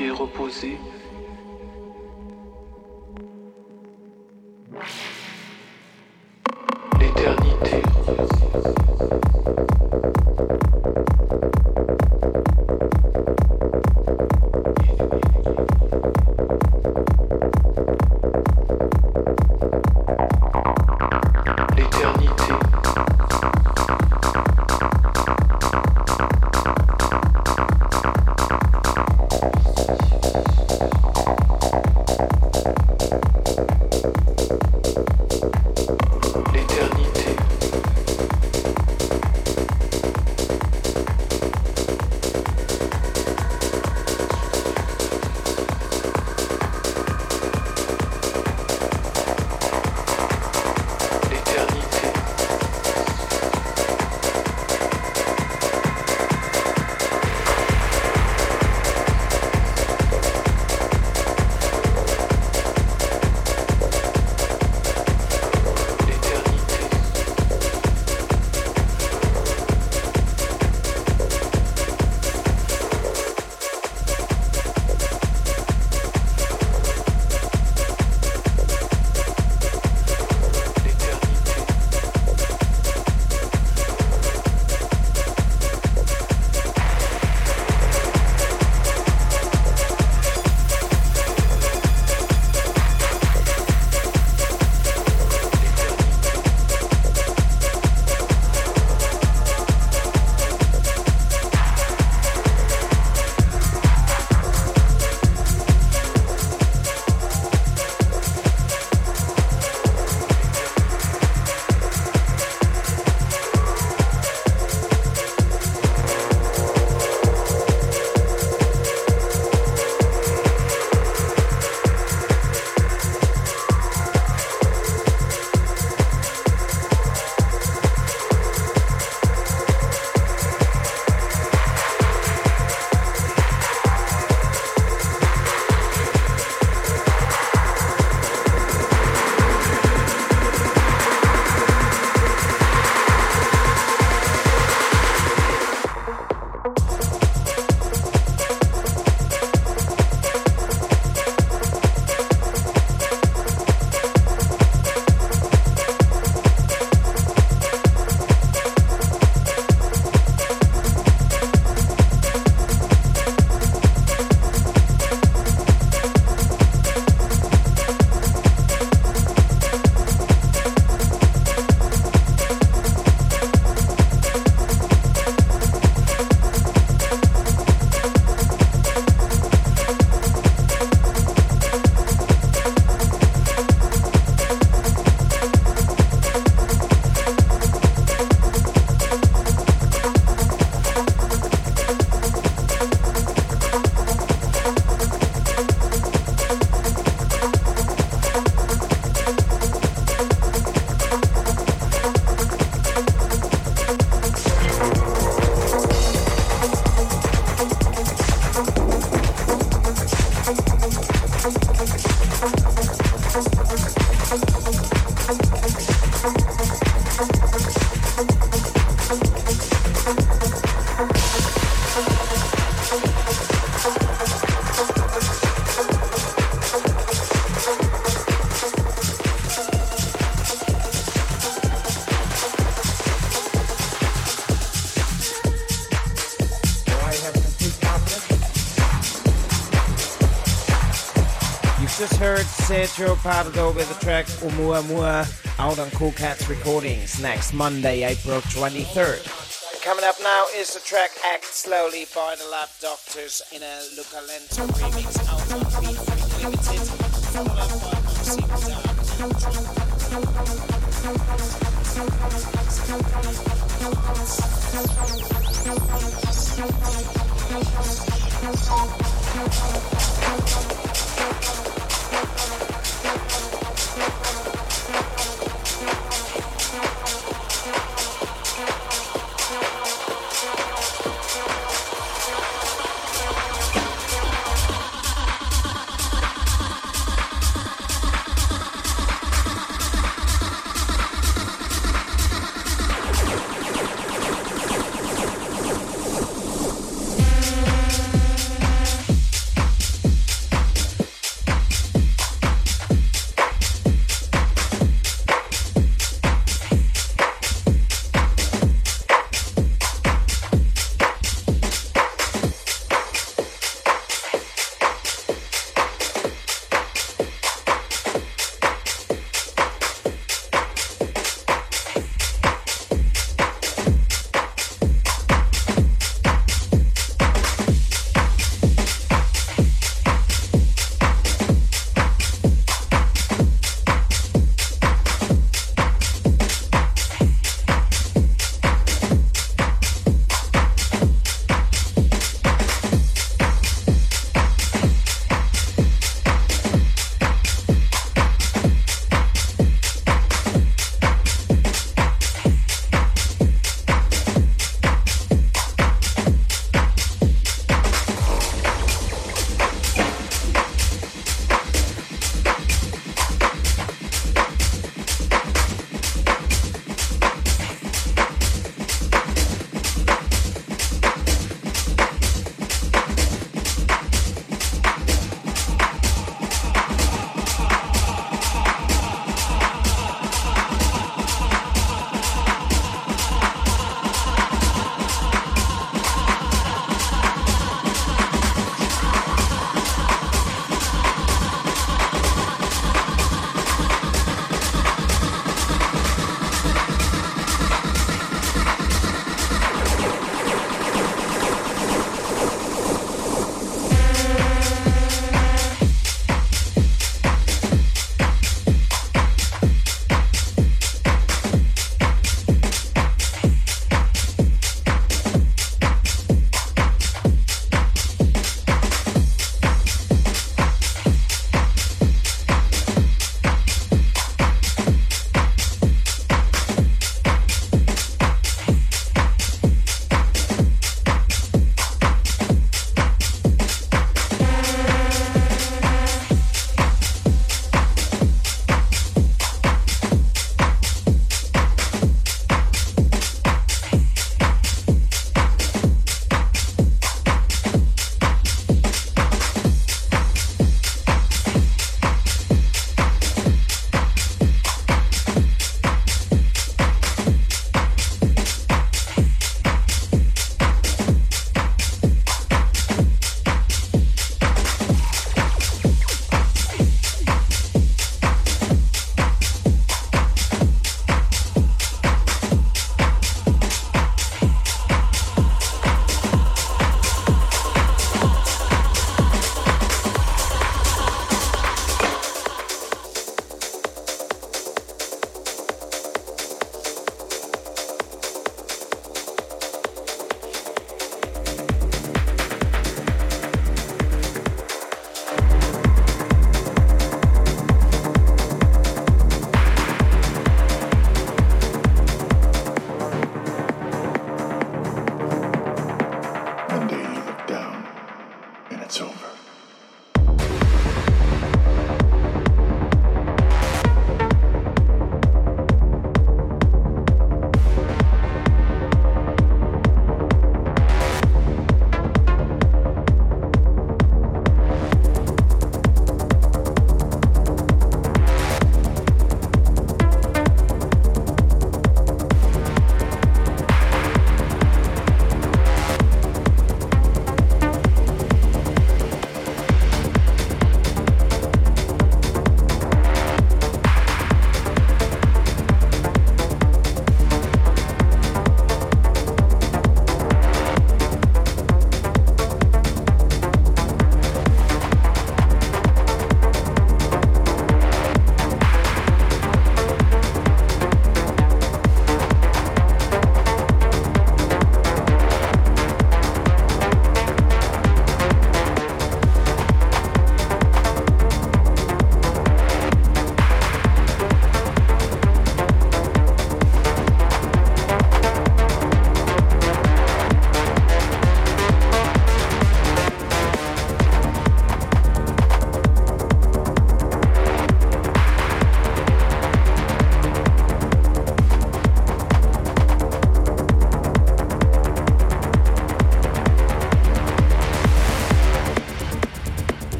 pieds reposés. Heard Sergio Pardo with the track Oumuamua out on Cool Cats Recordings next Monday, April 23rd. Coming up now is the track Act Slowly by the Lab Doctors in a Luca Lento remix out on Limited. Followed by